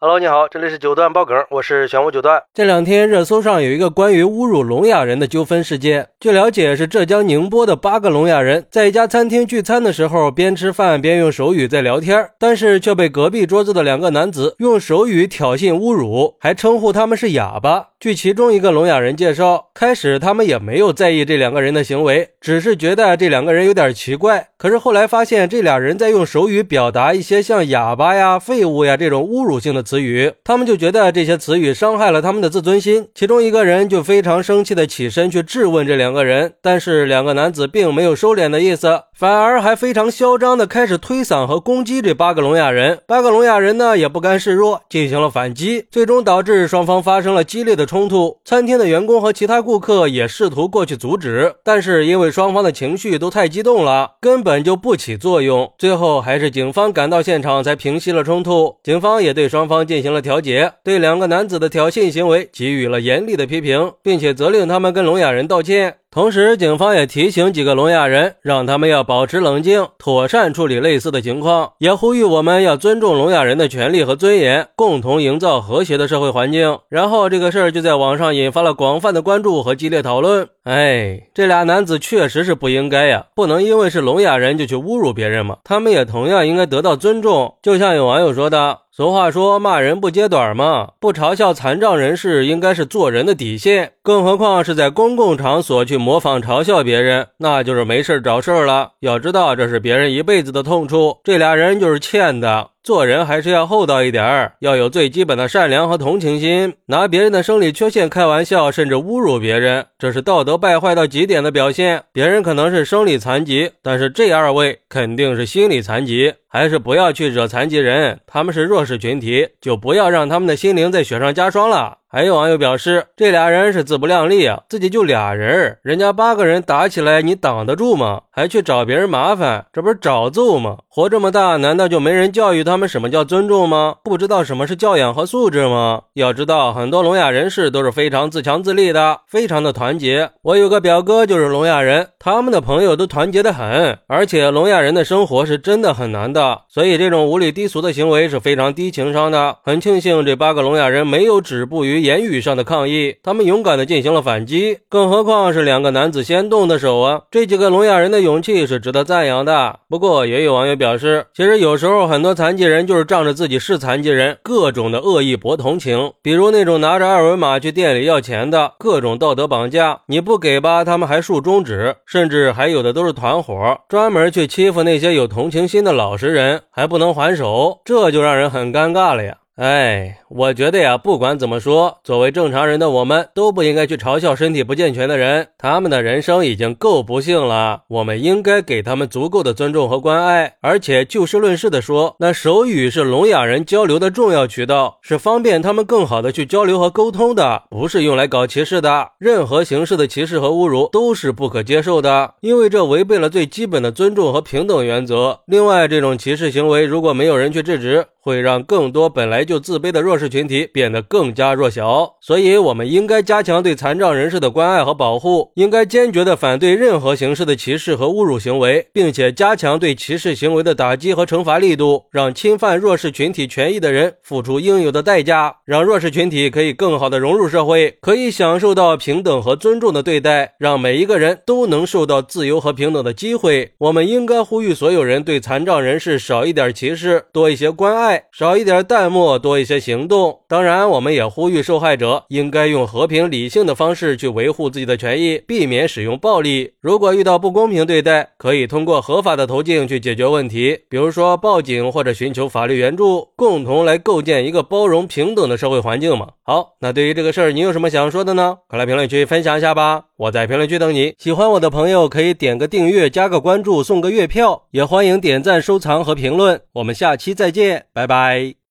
Hello，你好，这里是九段爆梗，我是玄武九段。这两天热搜上有一个关于侮辱聋哑人的纠纷事件。据了解，是浙江宁波的八个聋哑人在一家餐厅聚餐的时候，边吃饭边用手语在聊天，但是却被隔壁桌子的两个男子用手语挑衅侮辱，还称呼他们是哑巴。据其中一个聋哑人介绍，开始他们也没有在意这两个人的行为，只是觉得这两个人有点奇怪。可是后来发现这俩人在用手语表达一些像哑巴呀、废物呀这种侮辱性的词语，他们就觉得这些词语伤害了他们的自尊心。其中一个人就非常生气的起身去质问这两个人，但是两个男子并没有收敛的意思，反而还非常嚣张的开始推搡和攻击这八个聋哑人。八个聋哑人呢也不甘示弱，进行了反击，最终导致双方发生了激烈的。冲突，餐厅的员工和其他顾客也试图过去阻止，但是因为双方的情绪都太激动了，根本就不起作用。最后还是警方赶到现场才平息了冲突。警方也对双方进行了调解，对两个男子的挑衅行为给予了严厉的批评，并且责令他们跟聋哑人道歉。同时，警方也提醒几个聋哑人，让他们要保持冷静，妥善处理类似的情况，也呼吁我们要尊重聋哑人的权利和尊严，共同营造和谐的社会环境。然后，这个事儿就在网上引发了广泛的关注和激烈讨论。哎，这俩男子确实是不应该呀，不能因为是聋哑人就去侮辱别人嘛，他们也同样应该得到尊重。就像有网友说的。俗话说，骂人不揭短嘛，不嘲笑残障人士应该是做人的底线，更何况是在公共场所去模仿嘲笑别人，那就是没事找事了。要知道，这是别人一辈子的痛处，这俩人就是欠的。做人还是要厚道一点儿，要有最基本的善良和同情心。拿别人的生理缺陷开玩笑，甚至侮辱别人，这是道德败坏到极点的表现。别人可能是生理残疾，但是这二位肯定是心理残疾。还是不要去惹残疾人，他们是弱势群体，就不要让他们的心灵再雪上加霜了。还有网友表示，这俩人是自不量力啊，自己就俩人，人家八个人打起来，你挡得住吗？还去找别人麻烦，这不是找揍吗？活这么大，难道就没人教育他们什么叫尊重吗？不知道什么是教养和素质吗？要知道，很多聋哑人士都是非常自强自立的，非常的团结。我有个表哥就是聋哑人，他们的朋友都团结的很，而且聋哑人的生活是真的很难的，所以这种无理低俗的行为是非常低情商的。很庆幸这八个聋哑人没有止步于。言语上的抗议，他们勇敢地进行了反击，更何况是两个男子先动的手啊！这几个聋哑人的勇气是值得赞扬的。不过，也有网友表示，其实有时候很多残疾人就是仗着自己是残疾人，各种的恶意博同情，比如那种拿着二维码去店里要钱的，各种道德绑架，你不给吧，他们还竖中指，甚至还有的都是团伙，专门去欺负那些有同情心的老实人，还不能还手，这就让人很尴尬了呀！哎，我觉得呀，不管怎么说，作为正常人的我们都不应该去嘲笑身体不健全的人，他们的人生已经够不幸了，我们应该给他们足够的尊重和关爱。而且就事论事的说，那手语是聋哑人交流的重要渠道，是方便他们更好的去交流和沟通的，不是用来搞歧视的。任何形式的歧视和侮辱都是不可接受的，因为这违背了最基本的尊重和平等原则。另外，这种歧视行为如果没有人去制止，会让更多本来就自卑的弱势群体变得更加弱小，所以我们应该加强对残障人士的关爱和保护，应该坚决的反对任何形式的歧视和侮辱行为，并且加强对歧视行为的打击和惩罚力度，让侵犯弱势群体权益的人付出应有的代价，让弱势群体可以更好的融入社会，可以享受到平等和尊重的对待，让每一个人都能受到自由和平等的机会。我们应该呼吁所有人对残障人士少一点歧视，多一些关爱。少一点淡漠，多一些行动。当然，我们也呼吁受害者应该用和平理性的方式去维护自己的权益，避免使用暴力。如果遇到不公平对待，可以通过合法的途径去解决问题，比如说报警或者寻求法律援助，共同来构建一个包容平等的社会环境嘛。好，那对于这个事儿，你有什么想说的呢？快来评论区分享一下吧，我在评论区等你。喜欢我的朋友可以点个订阅，加个关注，送个月票，也欢迎点赞、收藏和评论。我们下期再见，拜拜。